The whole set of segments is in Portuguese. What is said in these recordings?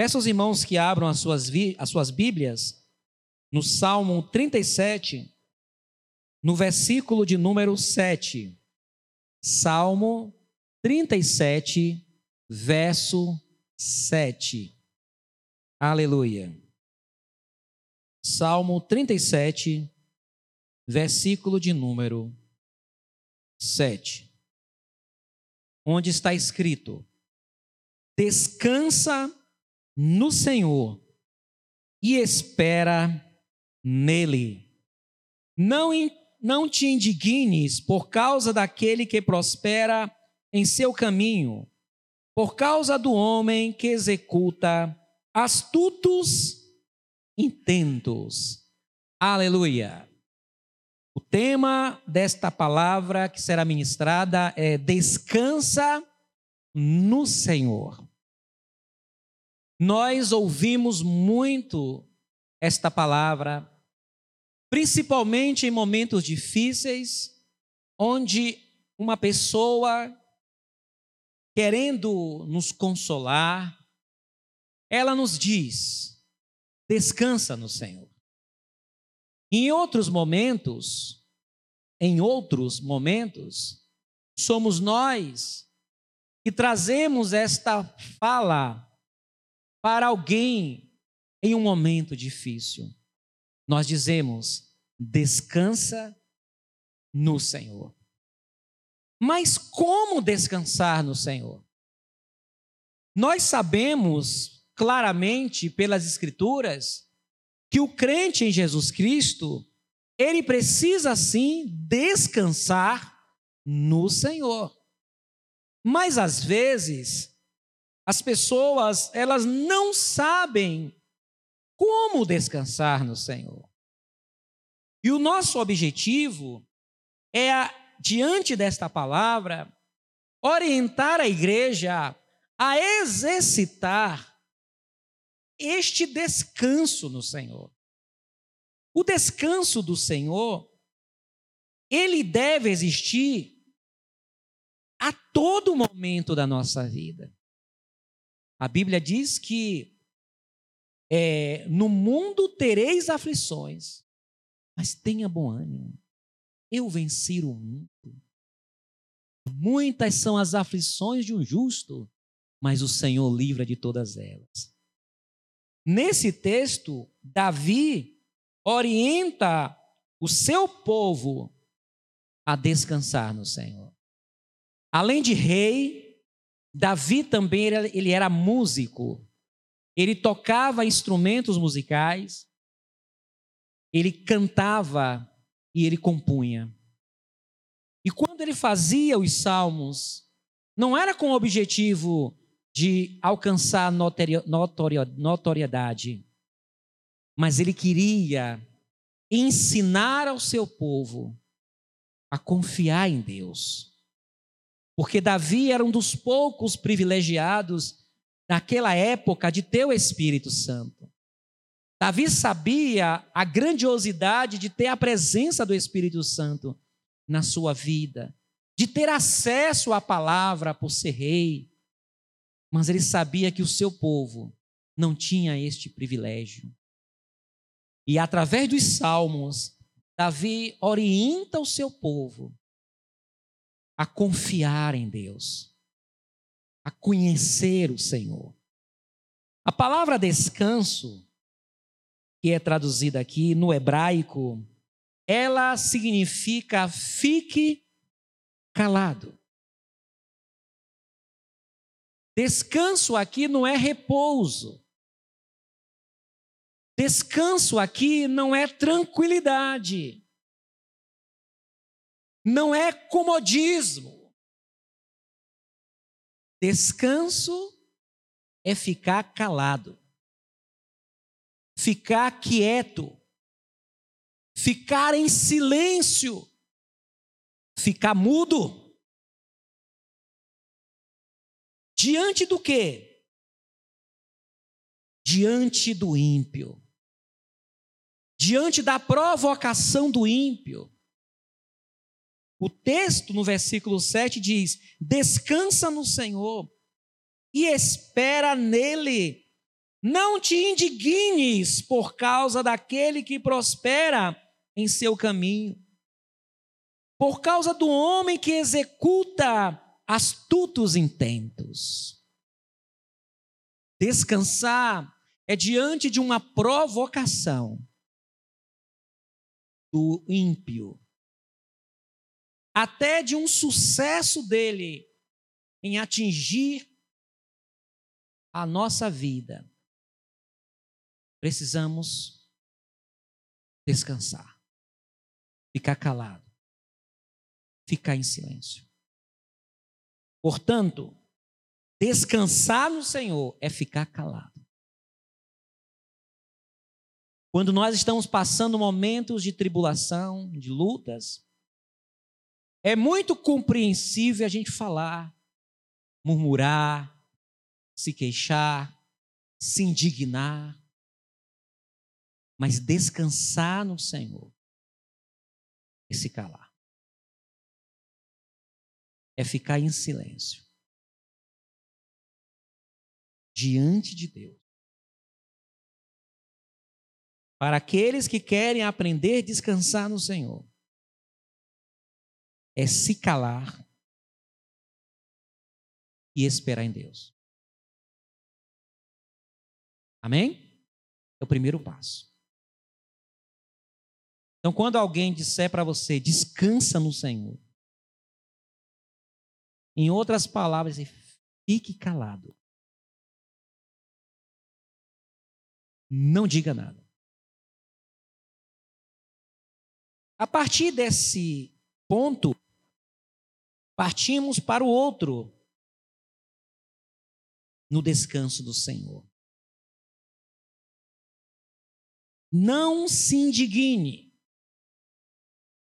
Peço aos irmãos que abram as suas, as suas Bíblias no Salmo 37, no versículo de número 7. Salmo 37, verso 7. Aleluia. Salmo 37, versículo de número 7. Onde está escrito: Descansa no Senhor e espera nele. Não, não te indignes por causa daquele que prospera em seu caminho, por causa do homem que executa astutos intentos. Aleluia. O tema desta palavra que será ministrada é descansa no Senhor. Nós ouvimos muito esta palavra, principalmente em momentos difíceis, onde uma pessoa querendo nos consolar, ela nos diz: descansa no Senhor. Em outros momentos, em outros momentos, somos nós que trazemos esta fala para alguém em um momento difícil. Nós dizemos: descansa no Senhor. Mas como descansar no Senhor? Nós sabemos claramente pelas Escrituras que o crente em Jesus Cristo, ele precisa sim descansar no Senhor. Mas às vezes, as pessoas, elas não sabem como descansar no Senhor. E o nosso objetivo é, diante desta palavra, orientar a igreja a exercitar este descanso no Senhor. O descanso do Senhor, ele deve existir a todo momento da nossa vida. A Bíblia diz que é, no mundo tereis aflições, mas tenha bom ânimo. Eu venci o mundo. Muitas são as aflições de um justo, mas o Senhor livra de todas elas. Nesse texto, Davi orienta o seu povo a descansar no Senhor. Além de rei, Davi também ele era músico. Ele tocava instrumentos musicais, ele cantava e ele compunha. E quando ele fazia os salmos, não era com o objetivo de alcançar notoriedade, mas ele queria ensinar ao seu povo a confiar em Deus. Porque Davi era um dos poucos privilegiados naquela época de ter o Espírito Santo. Davi sabia a grandiosidade de ter a presença do Espírito Santo na sua vida, de ter acesso à palavra por ser rei, mas ele sabia que o seu povo não tinha este privilégio. E através dos salmos, Davi orienta o seu povo a confiar em Deus, a conhecer o Senhor. A palavra descanso, que é traduzida aqui no hebraico, ela significa fique calado. Descanso aqui não é repouso. Descanso aqui não é tranquilidade. Não é comodismo. Descanso é ficar calado. Ficar quieto. Ficar em silêncio. Ficar mudo. Diante do quê? Diante do ímpio. Diante da provocação do ímpio. O texto no versículo 7 diz: Descansa no Senhor e espera nele. Não te indignes por causa daquele que prospera em seu caminho, por causa do homem que executa astutos intentos. Descansar é diante de uma provocação do ímpio, até de um sucesso dele em atingir a nossa vida. Precisamos descansar, ficar calado, ficar em silêncio. Portanto, descansar no Senhor é ficar calado. Quando nós estamos passando momentos de tribulação, de lutas, é muito compreensível a gente falar, murmurar, se queixar, se indignar, mas descansar no Senhor e se calar. É ficar em silêncio diante de Deus. Para aqueles que querem aprender a descansar no Senhor, é se calar e esperar em Deus. Amém? É o primeiro passo. Então, quando alguém disser para você, descansa no Senhor, em outras palavras, fique calado. Não diga nada. A partir desse ponto, partimos para o outro no descanso do Senhor. Não se indigne,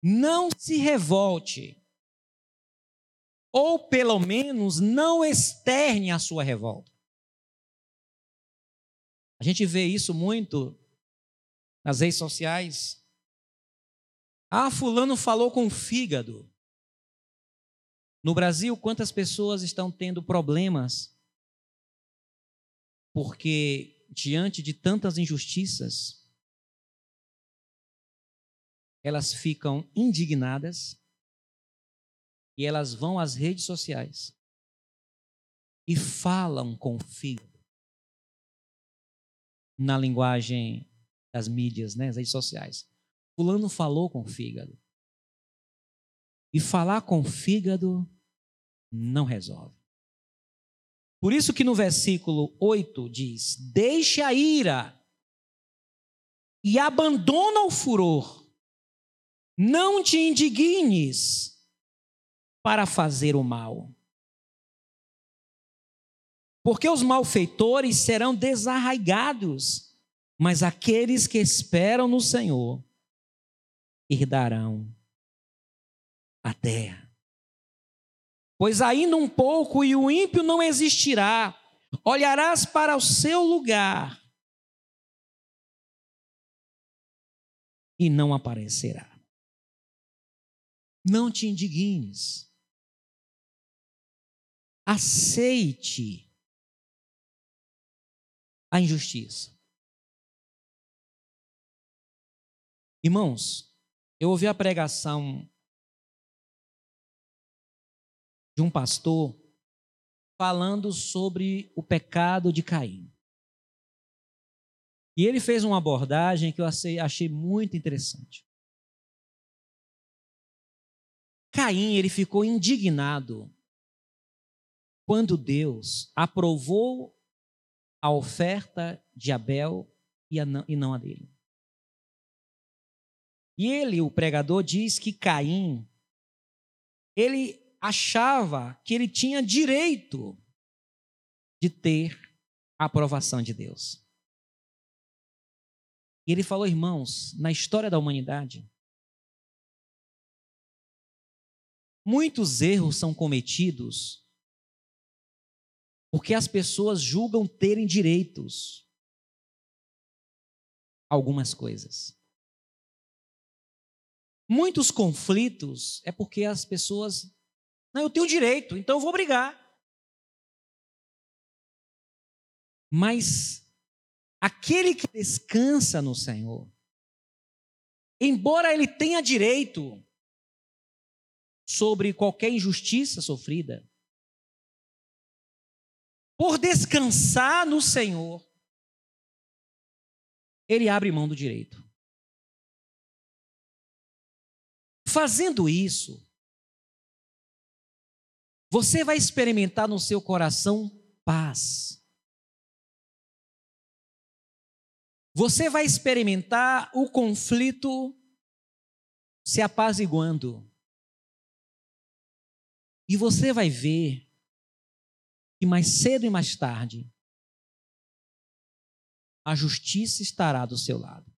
não se revolte, ou pelo menos não externe a sua revolta. A gente vê isso muito nas redes sociais. Ah, fulano falou com o fígado. No Brasil, quantas pessoas estão tendo problemas porque diante de tantas injustiças, elas ficam indignadas e elas vão às redes sociais e falam com o fígado na linguagem das mídias, né, das redes sociais. Fulano falou com o fígado. E falar com o fígado não resolve. Por isso que no versículo 8 diz: Deixe a ira e abandona o furor. Não te indignes para fazer o mal. Porque os malfeitores serão desarraigados, mas aqueles que esperam no Senhor herdarão a terra. Pois ainda um pouco e o ímpio não existirá, olharás para o seu lugar e não aparecerá. Não te indignes. Aceite a injustiça. Irmãos, eu ouvi a pregação de um pastor falando sobre o pecado de Caim. E ele fez uma abordagem que eu achei muito interessante. Caim, ele ficou indignado quando Deus aprovou a oferta de Abel e não a dele. E ele, o pregador, diz que Caim, ele achava que ele tinha direito de ter a aprovação de Deus. E ele falou, irmãos, na história da humanidade, muitos erros são cometidos porque as pessoas julgam terem direitos algumas coisas. Muitos conflitos é porque as pessoas. Não, eu tenho direito, então eu vou brigar. Mas aquele que descansa no Senhor, embora ele tenha direito sobre qualquer injustiça sofrida, por descansar no Senhor, ele abre mão do direito. Fazendo isso, você vai experimentar no seu coração paz. Você vai experimentar o conflito se apaziguando. E você vai ver que mais cedo e mais tarde a justiça estará do seu lado.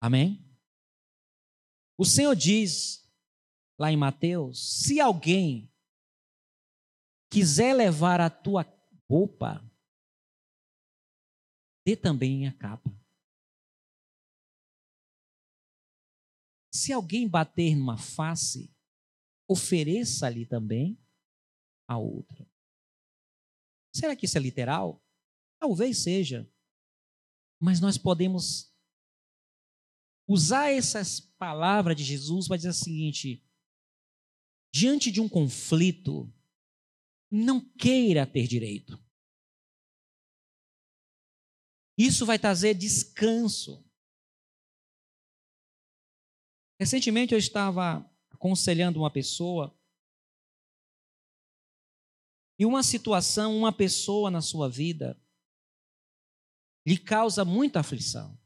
Amém? O Senhor diz lá em Mateus: se alguém quiser levar a tua roupa, dê também a capa. Se alguém bater numa face, ofereça-lhe também a outra. Será que isso é literal? Talvez seja. Mas nós podemos usar essas palavras de Jesus para dizer o seguinte: diante de um conflito, não queira ter direito. Isso vai trazer descanso. Recentemente eu estava aconselhando uma pessoa e uma situação, uma pessoa na sua vida lhe causa muita aflição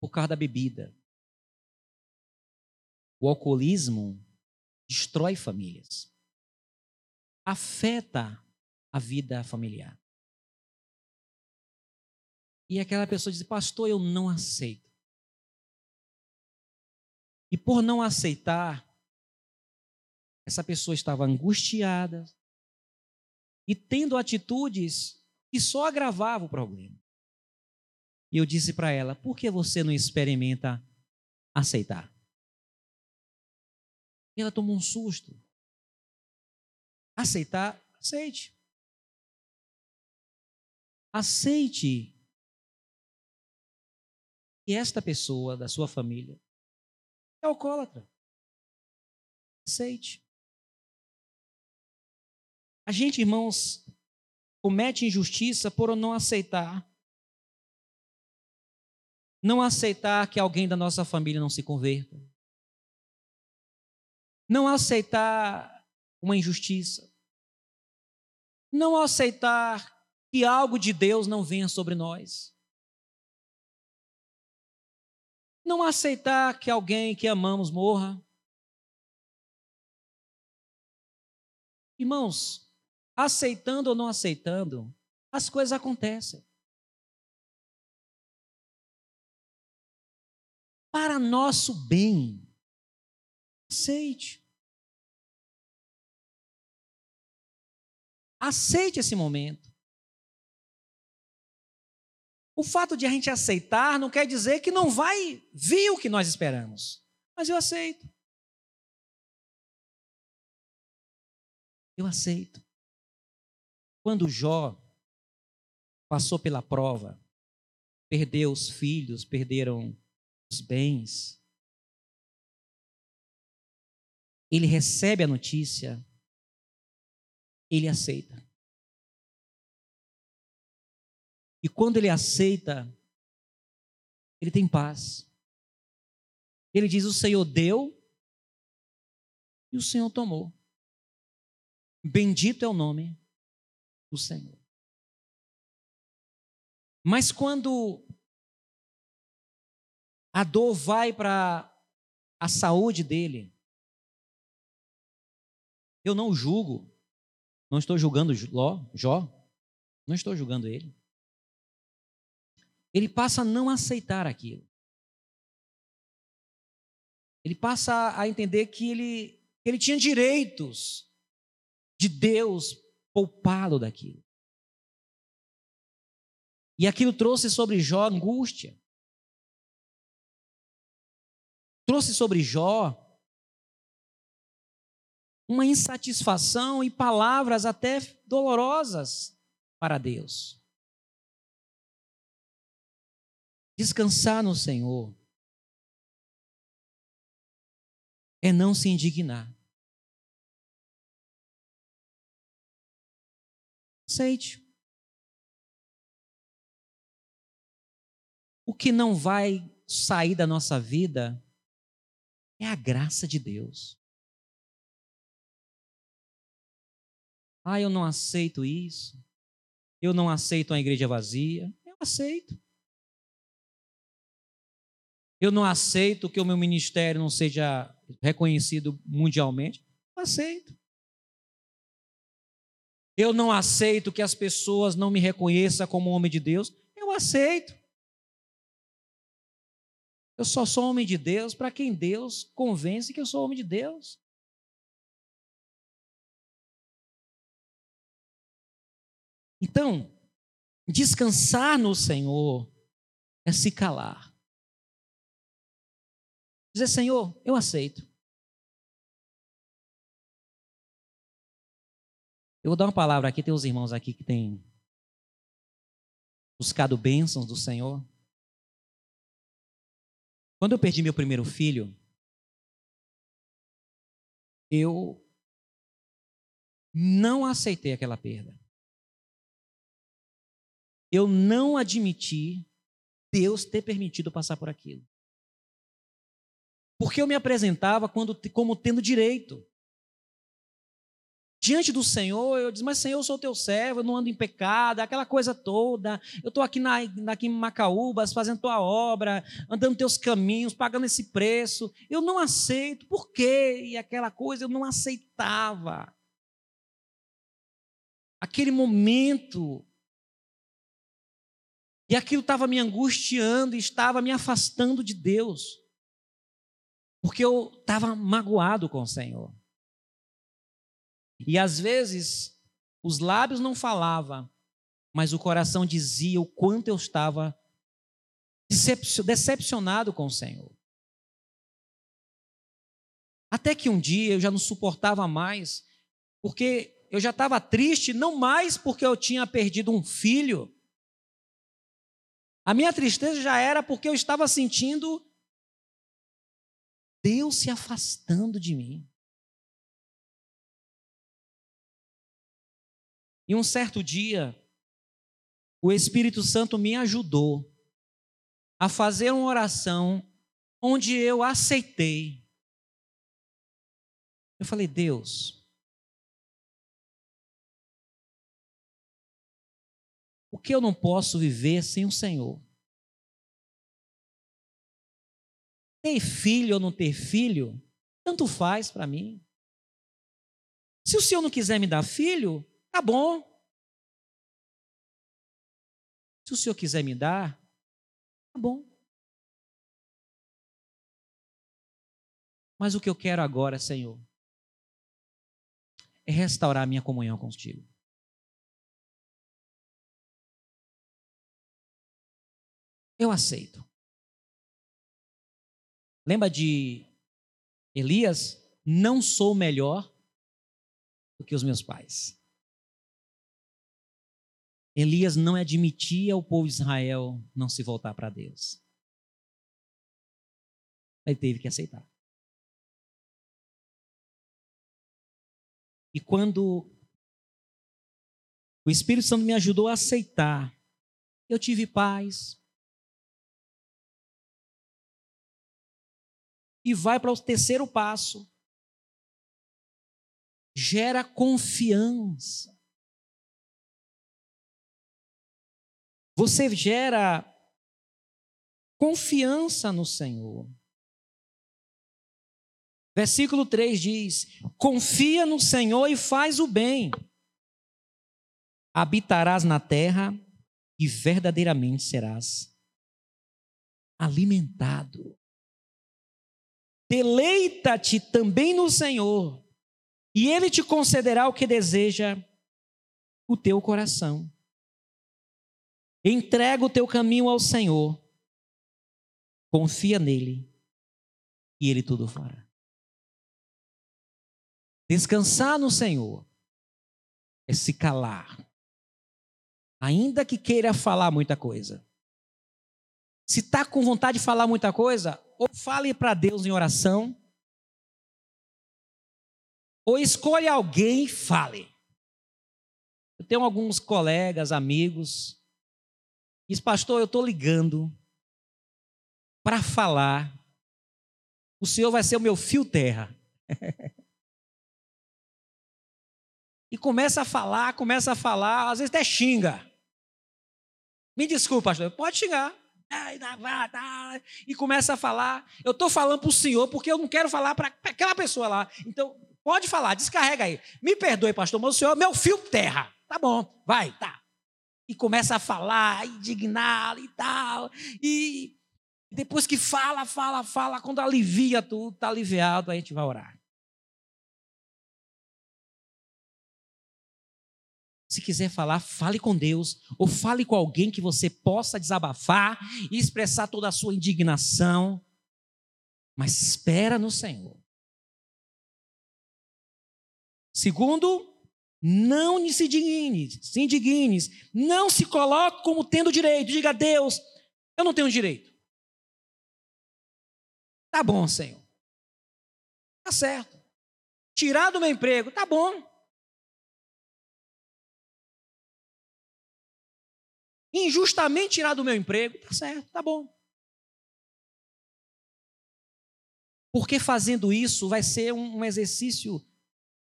por causa da bebida. O alcoolismo destrói famílias, afeta a vida familiar. E aquela pessoa diz: Pastor, eu não aceito. E por não aceitar, essa pessoa estava angustiada e tendo atitudes que só agravavam o problema. E eu disse para ela: por que você não experimenta aceitar? E ela tomou um susto. Aceitar, aceite. Aceite que esta pessoa da sua família é alcoólatra. Aceite. A gente, irmãos, comete injustiça por não aceitar. Não aceitar que alguém da nossa família não se converta. Não aceitar uma injustiça. Não aceitar que algo de Deus não venha sobre nós. Não aceitar que alguém que amamos morra. Irmãos, aceitando ou não aceitando, as coisas acontecem. Para nosso bem, aceite. Aceite esse momento. O fato de a gente aceitar não quer dizer que não vai vir o que nós esperamos. Mas eu aceito. Eu aceito. Quando Jó passou pela prova, perdeu os filhos, perderam os bens, ele recebe a notícia, ele aceita. E quando ele aceita, ele tem paz. Ele diz: O Senhor deu e o Senhor tomou. Bendito é o nome do Senhor. Mas quando a dor vai para a saúde dele, eu não julgo, não estou julgando Jó, não estou julgando ele. Ele passa a não aceitar aquilo. Ele passa a entender que ele, que ele tinha direitos de Deus poupá-lo daquilo. E aquilo trouxe sobre Jó angústia. Trouxe sobre Jó uma insatisfação e palavras até dolorosas para Deus. Descansar no Senhor é não se indignar. Aceite. O que não vai sair da nossa vida é a graça de Deus. Ah, eu não aceito isso. Eu não aceito uma igreja vazia. Eu aceito. Eu não aceito que o meu ministério não seja reconhecido mundialmente. Eu aceito. Eu não aceito que as pessoas não me reconheçam como homem de Deus. Eu aceito. Eu só sou homem de Deus para quem Deus convence que eu sou homem de Deus. Então, descansar no Senhor é se calar. Dizer, Senhor, eu aceito. Eu vou dar uma palavra aqui, tem os irmãos aqui que têm buscado bênçãos do Senhor. Quando eu perdi meu primeiro filho, eu não aceitei aquela perda. Eu não admiti Deus ter permitido passar por aquilo. Porque eu me apresentava quando, como tendo direito diante do Senhor, eu disse, mas Senhor, eu sou teu servo, eu não ando em pecado, aquela coisa toda. Eu estou aqui, na, aqui em Macaúbas, fazendo tua obra, andando teus caminhos, pagando esse preço. Eu não aceito. Por quê? E aquela coisa eu não aceitava. Aquele momento. E aquilo estava me angustiando, estava me afastando de Deus. Porque eu estava magoado com o Senhor. E às vezes os lábios não falavam, mas o coração dizia o quanto eu estava decepcionado com o Senhor. Até que um dia eu já não suportava mais, porque eu já estava triste, não mais porque eu tinha perdido um filho. A minha tristeza já era porque eu estava sentindo Deus se afastando de mim. E um certo dia, o Espírito Santo me ajudou a fazer uma oração onde eu aceitei. Eu falei, Deus, o que eu não posso viver sem o Senhor? Ter filho ou não ter filho, tanto faz para mim. Se o Senhor não quiser me dar filho, Tá bom. Se o senhor quiser me dar, tá bom. Mas o que eu quero agora, Senhor, é restaurar a minha comunhão contigo. Eu aceito. Lembra de Elias? Não sou melhor do que os meus pais. Elias não admitia o povo de Israel não se voltar para Deus. Ele teve que aceitar. E quando o Espírito Santo me ajudou a aceitar, eu tive paz. E vai para o terceiro passo. Gera confiança. Você gera confiança no Senhor. Versículo 3 diz: Confia no Senhor e faz o bem. Habitarás na terra e verdadeiramente serás alimentado. Deleita-te também no Senhor, e Ele te concederá o que deseja o teu coração. Entrega o teu caminho ao Senhor, confia nele e ele tudo fará. Descansar no Senhor é se calar ainda que queira falar muita coisa. Se está com vontade de falar muita coisa, ou fale para Deus em oração, ou escolhe alguém e fale. Eu tenho alguns colegas, amigos, diz, pastor, eu estou ligando para falar, o Senhor vai ser o meu fio terra. e começa a falar, começa a falar, às vezes até xinga. Me desculpa, pastor, pode xingar. E começa a falar. Eu estou falando para o senhor porque eu não quero falar para aquela pessoa lá. Então, pode falar, descarrega aí. Me perdoe, pastor, mas o senhor é meu fio terra. Tá bom, vai, tá. E começa a falar, indignar e tal. E depois que fala, fala, fala, quando alivia tudo, está aliviado, aí a gente vai orar. Se quiser falar, fale com Deus, ou fale com alguém que você possa desabafar e expressar toda a sua indignação. Mas espera no Senhor. Segundo, não se indigne, se indigne, não se coloque como tendo direito. Diga a Deus, eu não tenho direito. Tá bom, Senhor. Tá certo. Tirar do meu emprego, tá bom. Injustamente tirar do meu emprego, tá certo, tá bom. Porque fazendo isso vai ser um exercício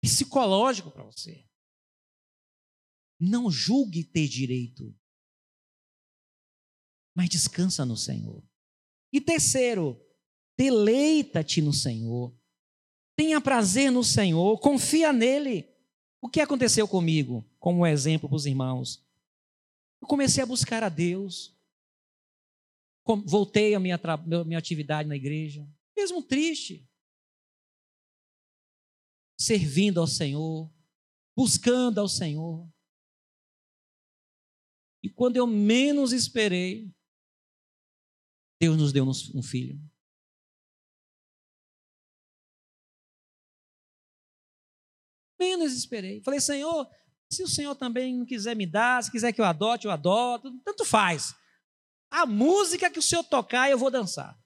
psicológico para você. Não julgue ter direito, mas descansa no Senhor. E terceiro, deleita-te no Senhor. Tenha prazer no Senhor, confia nele. O que aconteceu comigo, como exemplo para os irmãos? Eu comecei a buscar a Deus. Voltei à minha, minha atividade na igreja, mesmo triste. Servindo ao Senhor, buscando ao Senhor. E quando eu menos esperei, Deus nos deu um filho. Menos esperei. Falei, Senhor, se o Senhor também não quiser me dar, se quiser que eu adote, eu adoto, tanto faz. A música que o Senhor tocar, eu vou dançar.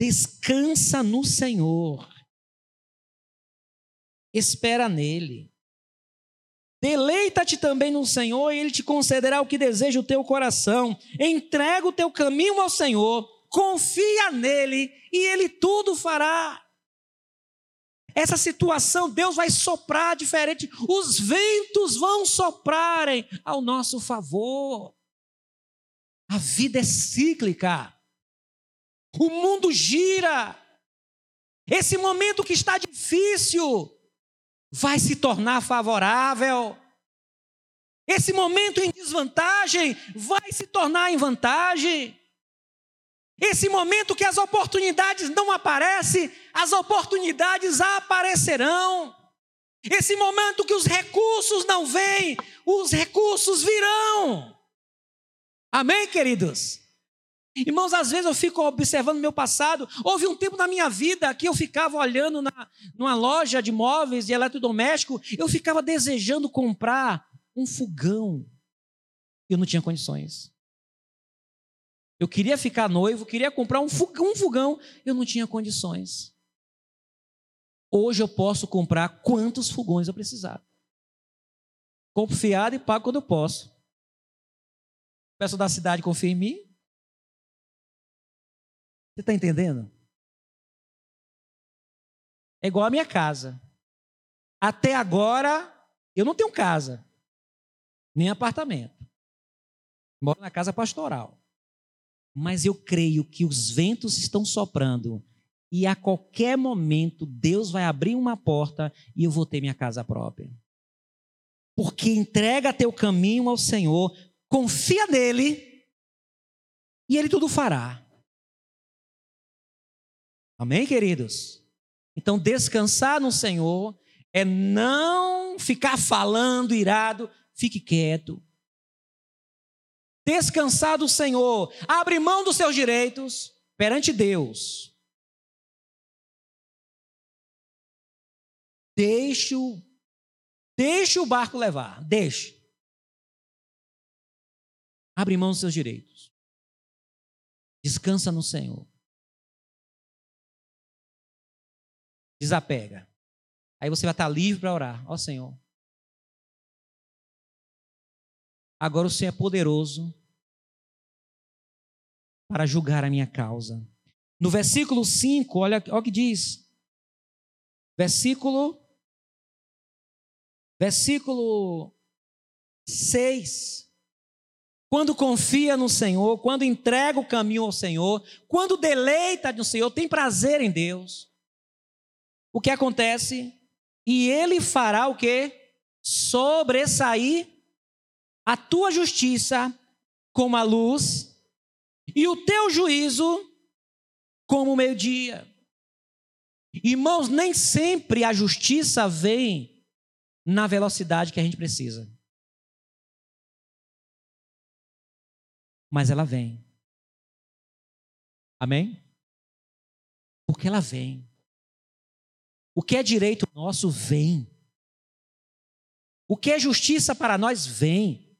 Descansa no Senhor. Espera nele. Deleita-te também no Senhor e ele te concederá o que deseja o teu coração. Entrega o teu caminho ao Senhor, confia nele e ele tudo fará. Essa situação, Deus vai soprar diferente. Os ventos vão soprarem ao nosso favor. A vida é cíclica. O mundo gira. Esse momento que está difícil vai se tornar favorável. Esse momento em desvantagem vai se tornar em vantagem. Esse momento que as oportunidades não aparecem, as oportunidades aparecerão. Esse momento que os recursos não vêm, os recursos virão. Amém, queridos? Irmãos, às vezes eu fico observando meu passado. Houve um tempo na minha vida que eu ficava olhando na, numa loja de móveis e eletrodoméstico, eu ficava desejando comprar um fogão. Eu não tinha condições. Eu queria ficar noivo, queria comprar um fogão, eu não tinha condições. Hoje eu posso comprar quantos fogões eu precisar. Compro fiado e pago quando eu posso. Peço da cidade confia em mim. Você está entendendo? É igual a minha casa. Até agora, eu não tenho casa, nem apartamento. Moro na casa pastoral mas eu creio que os ventos estão soprando e a qualquer momento Deus vai abrir uma porta e eu vou ter minha casa própria. Porque entrega teu caminho ao Senhor, confia nele e ele tudo fará. Amém, queridos? Então, descansar no Senhor é não ficar falando irado, fique quieto, descansar do Senhor, abre mão dos seus direitos perante Deus. Deixe-o Deixe o barco levar, deixe. Abre mão dos seus direitos. Descansa no Senhor. Desapega. Aí você vai estar livre para orar. Ó Senhor. Agora o Senhor é poderoso para julgar a minha causa. No versículo 5, olha, olha o que diz. Versículo versículo 6. Quando confia no Senhor, quando entrega o caminho ao Senhor, quando deleita no Senhor, tem prazer em Deus. O que acontece? E ele fará o que? Sobressair a tua justiça como a luz e o teu juízo como o meio-dia. Irmãos, nem sempre a justiça vem na velocidade que a gente precisa. Mas ela vem. Amém? Porque ela vem. O que é direito nosso vem. O que é justiça para nós vem.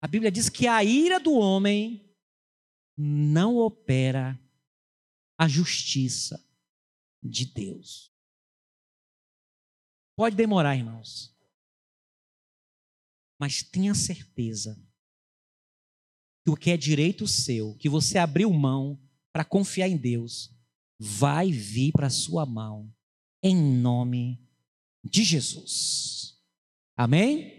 A Bíblia diz que a ira do homem não opera a justiça de Deus. Pode demorar, irmãos. Mas tenha certeza que o que é direito seu, que você abriu mão para confiar em Deus, vai vir para sua mão, em nome de Jesus. Amém?